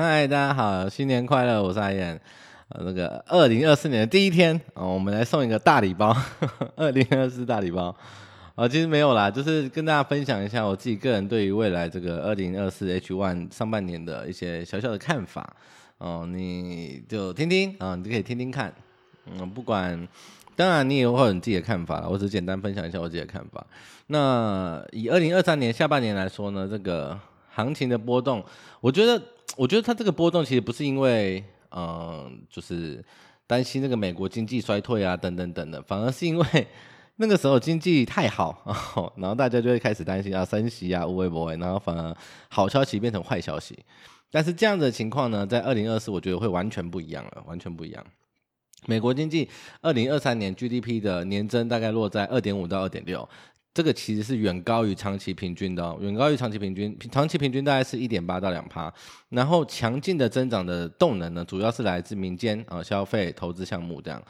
嗨，大家好，新年快乐！我是阿燕。呃，那个二零二四年的第一天啊、我们来送一个大礼包，二零二四大礼包。啊、其实没有啦，就是跟大家分享一下我自己个人对于未来这个二零二四 H one 上半年的一些小小的看法。哦，你就听听啊、你就可以听听看。嗯，不管，当然你也会有你自己的看法了，我只简单分享一下我自己的看法。那以二零二三年下半年来说呢，这个行情的波动，我觉得，我觉得它这个波动其实不是因为，嗯、就是担心那个美国经济衰退啊，等等等等，反而是因为 那个时候经济太好，然后大家就会开始担心啊，升息啊，会不会，然后反而好消息变成坏消息。但是这样的情况呢，在二零二四，我觉得会完全不一样了，完全不一样。美国经济二零二三年 GDP 的年增大概落在二点五到二点六。这个其实是远高于长期平均的哦，远高于长期平均，长期平均大概是一点八到两趴。然后强劲的增长的动能呢，主要是来自民间啊消费、投资项目这样。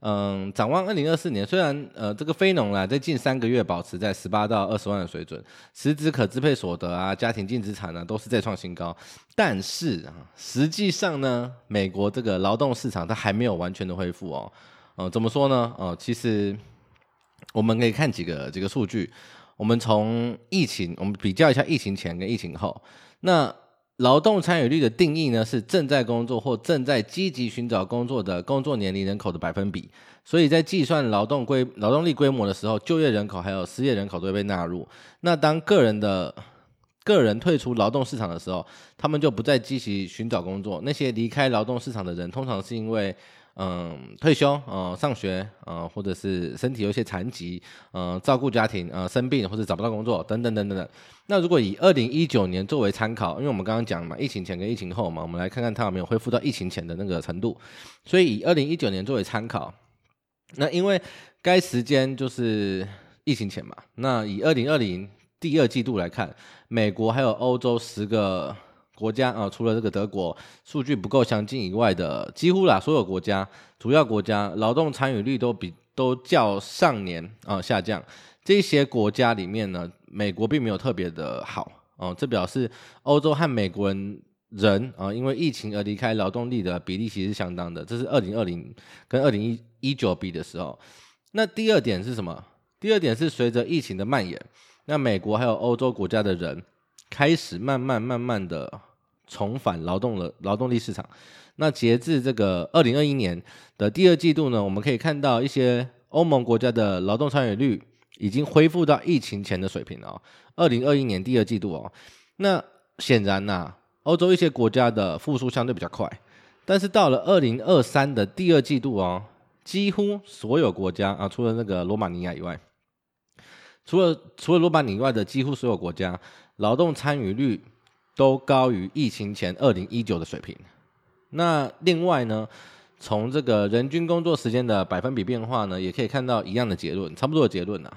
嗯，展望二零二四年，虽然呃这个非农啦在近三个月保持在十八到二十万的水准，实质可支配所得啊、家庭净资产呢都是再创新高，但是啊实际上呢，美国这个劳动市场它还没有完全的恢复哦。呃，怎么说呢？呃，其实。我们可以看几个几个数据，我们从疫情，我们比较一下疫情前跟疫情后。那劳动参与率的定义呢，是正在工作或正在积极寻找工作的工作年龄人口的百分比。所以在计算劳动规劳动力规模的时候，就业人口还有失业人口都会被纳入。那当个人的个人退出劳动市场的时候，他们就不再积极寻找工作。那些离开劳动市场的人，通常是因为。嗯，退休，嗯，上学，嗯，或者是身体有些残疾，嗯，照顾家庭，嗯，生病或者找不到工作，等等等等等。那如果以二零一九年作为参考，因为我们刚刚讲嘛，疫情前跟疫情后嘛，我们来看看它有没有恢复到疫情前的那个程度。所以以二零一九年作为参考，那因为该时间就是疫情前嘛。那以二零二零第二季度来看，美国还有欧洲十个。国家啊，除了这个德国数据不够详尽以外的，几乎啦所有国家主要国家劳动参与率都比都较上年啊下降。这些国家里面呢，美国并没有特别的好哦，这表示欧洲和美国人人啊因为疫情而离开劳动力的比例其实是相当的。这是二零二零跟二零一一九比的时候。那第二点是什么？第二点是随着疫情的蔓延，那美国还有欧洲国家的人开始慢慢慢慢的。重返劳动了劳动力市场，那截至这个二零二一年的第二季度呢，我们可以看到一些欧盟国家的劳动参与率已经恢复到疫情前的水平了哦。二零二一年第二季度哦，那显然呐，欧洲一些国家的复苏相对比较快，但是到了二零二三的第二季度哦，几乎所有国家啊，除了那个罗马尼亚以外，除了除了罗马尼亚以外的几乎所有国家劳动参与率。都高于疫情前二零一九的水平。那另外呢，从这个人均工作时间的百分比变化呢，也可以看到一样的结论，差不多的结论啊，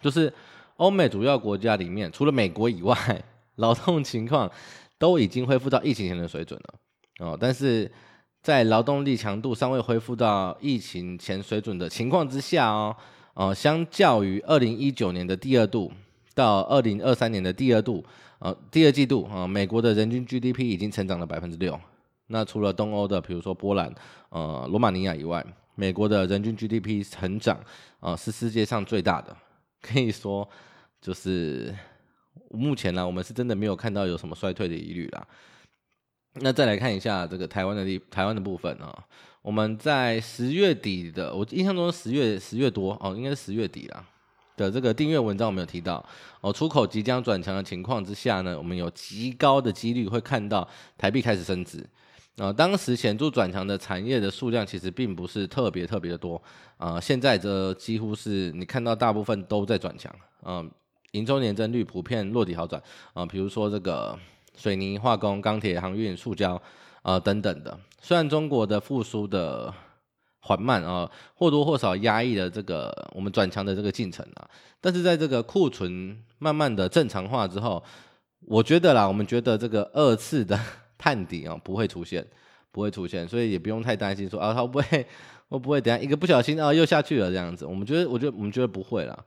就是欧美主要国家里面，除了美国以外，劳动情况都已经恢复到疫情前的水准了哦。但是在劳动力强度尚未恢复到疫情前水准的情况之下哦，哦，相较于二零一九年的第二度到二零二三年的第二度。呃，第二季度啊、呃，美国的人均 GDP 已经成长了百分之六。那除了东欧的，比如说波兰、呃，罗马尼亚以外，美国的人均 GDP 成长啊、呃，是世界上最大的。可以说，就是目前呢，我们是真的没有看到有什么衰退的疑虑啦。那再来看一下这个台湾的地，台湾的部分啊、我们在十月底的，我印象中十月十月多哦，应该是十月底啦。的这个订阅文章，我们有提到哦，出口即将转强的情况之下呢，我们有极高的几率会看到台币开始升值。啊、呃，当时显著转强的产业的数量其实并不是特别特别的多啊、现在这几乎是你看到大部分都在转强啊，营收年增率普遍落底好转啊、呃，比如说这个水泥、化工、钢铁、航运、塑胶啊等等的，虽然中国的复苏的。缓慢啊，或多或少压抑了这个我们转强的这个进程啊。但是在这个库存慢慢的正常化之后，我觉得啦，我们觉得这个二次的 探底啊不会出现，不会出现，所以也不用太担心说啊，它会不会会不会等下一个不小心啊又下去了这样子。我们觉得，我觉得我们觉得不会啦。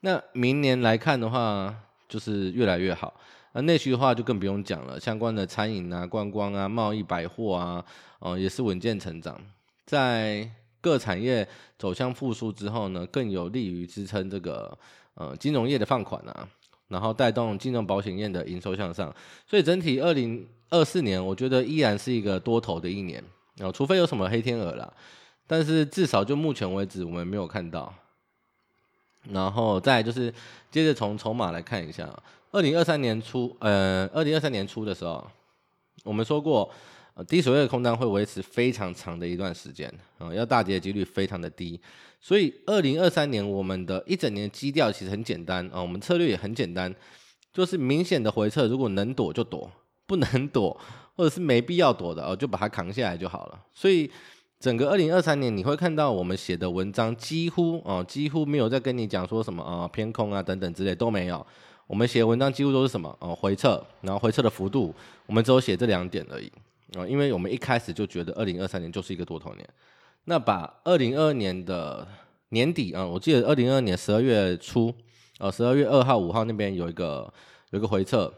那明年来看的话，就是越来越好。那内需的话就更不用讲了，相关的餐饮啊、观光啊、贸易、百货啊，哦、也是稳健成长。在各产业走向复苏之后呢，更有利于支撑这个呃金融业的放款啊，然后带动金融保险业的营收向上。所以整体二零二四年，我觉得依然是一个多头的一年啊、呃，除非有什么黑天鹅啦。但是至少就目前为止，我们没有看到。然后再就是接着从筹码来看一下，二零二三年初，呃，二零二三年初的时候，我们说过，呃，低水位的空单会维持非常长的一段时间，啊、要大跌的几率非常的低。所以二零二三年我们的一整年基调其实很简单啊、我们策略也很简单，就是明显的回撤，如果能躲就躲，不能躲或者是没必要躲的哦、就把它扛下来就好了。所以。整个二零二三年，你会看到我们写的文章几乎啊，几乎没有在跟你讲说什么啊、偏空啊等等之类都没有。我们写的文章几乎都是什么哦回撤，然后回撤的幅度，我们只有写这两点而已啊，因为我们一开始就觉得二零二三年就是一个多头年。那把二零二二年的年底啊、我记得二零二二年十二月初啊，十二月二号、五号那边有一个有一个回撤，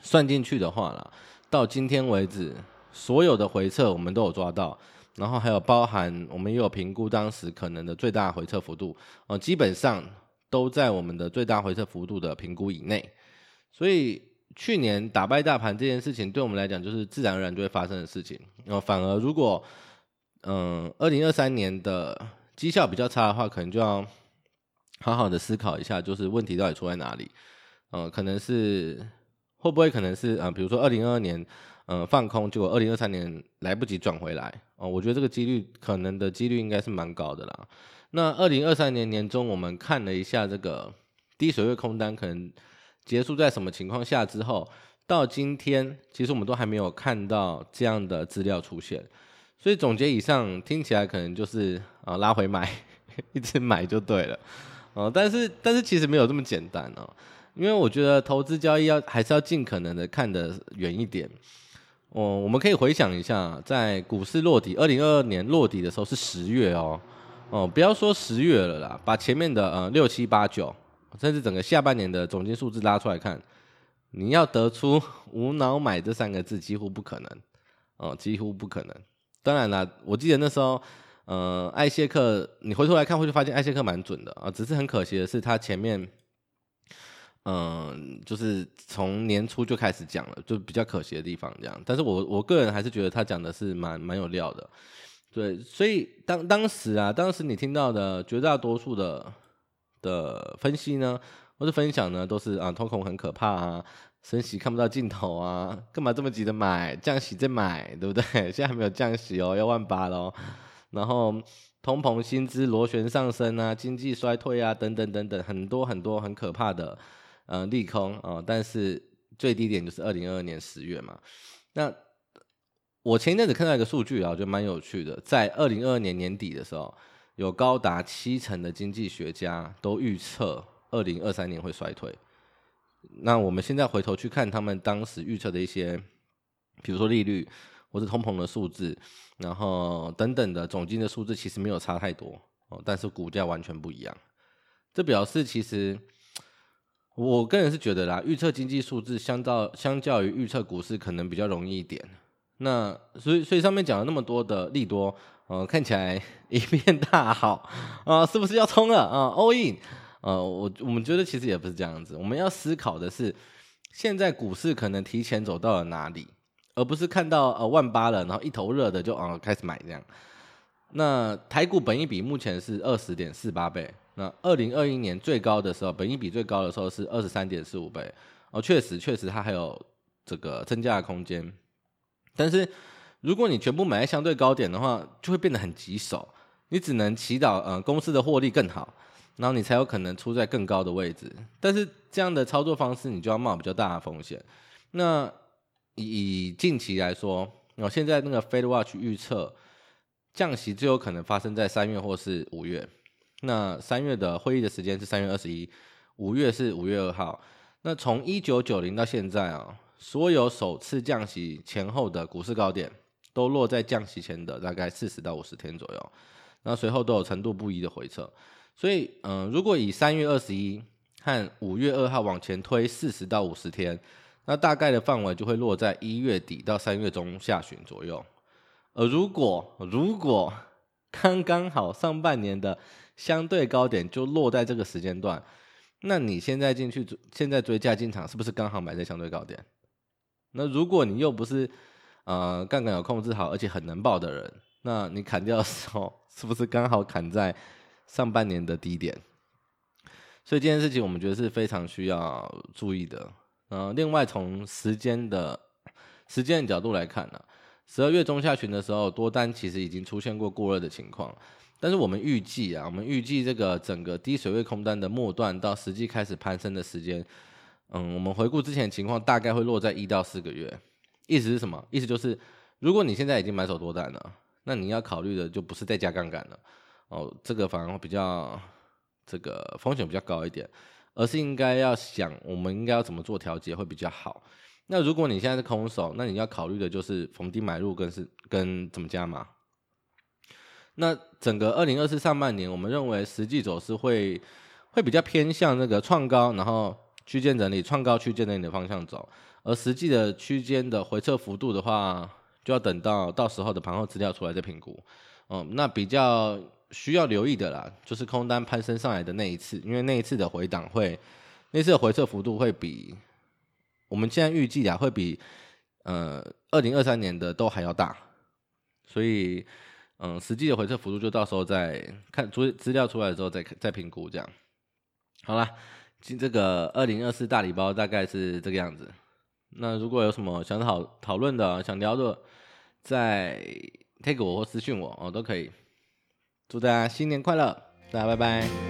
算进去的话啦，到今天为止，所有的回撤我们都有抓到。然后还有包含，我们也有评估当时可能的最大回撤幅度，呃，基本上都在我们的最大回撤幅度的评估以内。所以去年打败大盘这件事情，对我们来讲就是自然而然就会发生的事情。然呃，反而如果，嗯，二零二三年的绩效比较差的话，可能就要好好的思考一下，就是问题到底出在哪里？呃，可能是会不会可能是啊，比如说二零二二年。嗯，放空，结果二零二三年来不及转回来哦，我觉得这个几率可能的几率应该是蛮高的啦。那二零二三年年中，我们看了一下这个低水位空单可能结束在什么情况下之后，到今天其实我们都还没有看到这样的资料出现，所以总结以上听起来可能就是啊拉回买，一直买就对了。哦，但是但是其实没有这么简单哦，因为我觉得投资交易要还是要尽可能的看得远一点。哦，我们可以回想一下，在股市落底，二零二二年落底的时候是十月哦，哦，不要说十月了啦，把前面的呃六七八九，甚至整个下半年的总金数字拉出来看，你要得出无脑买这三个字几乎不可能，哦，几乎不可能。当然啦，我记得那时候，呃，艾谢克，你回头来看会发现艾谢克蛮准的啊，只是很可惜的是他前面。嗯，就是从年初就开始讲了，就比较可惜的地方这样。但是我我个人还是觉得他讲的是蛮蛮有料的，对。所以当当时啊，当时你听到的绝大多数的的分析呢，或是分享呢，都是啊，通膨很可怕啊，升息看不到尽头啊，干嘛这么急着买？降息再买，对不对？现在还没有降息哦，要万八喽。然后通膨、薪资螺旋上升啊，经济衰退啊，等等等等，很多很多很可怕的。呃，利空啊、但是最低点就是二零二二年十月嘛。那我前一阵子看到一个数据啊，我觉得蛮有趣的，在二零二二年年底的时候，有高达七成的经济学家都预测二零二三年会衰退。那我们现在回头去看他们当时预测的一些，比如说利率或者通膨的数字，然后等等的总金的数字，其实没有差太多哦，但是股价完全不一样。这表示其实。我个人是觉得啦，预测经济数字相较相较于预测股市可能比较容易一点。那所以所以上面讲了那么多的利多，呃，看起来一片大好啊，是不是要冲了啊？All in，呃，我我们觉得其实也不是这样子。我们要思考的是，现在股市可能提前走到了哪里，而不是看到呃万八了，然后一头热的就啊，开始买这样。那台股本益比目前是二十点四八倍。那二零二一年最高的时候，本益比最高的时候是二十三点四五倍哦，确实确实它还有这个增加的空间。但是如果你全部买在相对高点的话，就会变得很棘手。你只能祈祷呃公司的获利更好，然后你才有可能出在更高的位置。但是这样的操作方式，你就要冒比较大的风险。那以以近期来说，哦，现在那个 Fed Watch 预测降息最有可能发生在三月或是五月。那三月的会议的时间是三月二十一，五月是五月二号。那从一九九零到现在啊，所有首次降息前后的股市高点都落在降息前的大概四十到五十天左右，那随后都有程度不一的回撤。所以，嗯，如果以三月二十一和五月二号往前推四十到五十天，那大概的范围就会落在一月底到三月中下旬左右。而如果如果刚刚好上半年的相对高点就落在这个时间段，那你现在进去现在追价进场，是不是刚好买在相对高点？那如果你又不是呃杠杆有控制好，而且很能爆的人，那你砍掉的时候，是不是刚好砍在上半年的低点？所以这件事情我们觉得是非常需要注意的。嗯，另外从时间的时间的角度来看呢，十二月中下旬的时候，多单其实已经出现过过热的情况。但是我们预计啊，我们预计这个整个低水位空单的末段到实际开始攀升的时间，嗯，我们回顾之前情况，大概会落在一到四个月。意思是什么？意思就是，如果你现在已经买手多单了，那你要考虑的就不是再加杠杆了，哦，这个反而会比较这个风险比较高一点。而是应该要想，我们应该要怎么做调节会比较好。那如果你现在是空手，那你要考虑的就是逢低买入跟是跟怎么加码。那整个二零二四上半年，我们认为实际走势会会比较偏向那个创高，然后区间整理、创高区间整理的方向走。而实际的区间的回撤幅度的话，就要等到到时候的盘后资料出来再评估。嗯，那比较。需要留意的啦，就是空单攀升上来的那一次，因为那一次的回档会，那次的回撤幅度会比我们现在预计啊，会比呃二零二三年的都还要大，所以嗯、实际的回撤幅度就到时候再看资资料出来之后再再评估这样。好啦，这个二零二四大礼包大概是这个样子。那如果有什么想讨讨论的、想聊的，再 take 我或私信我哦，都可以。祝大家新年快乐，大家拜拜。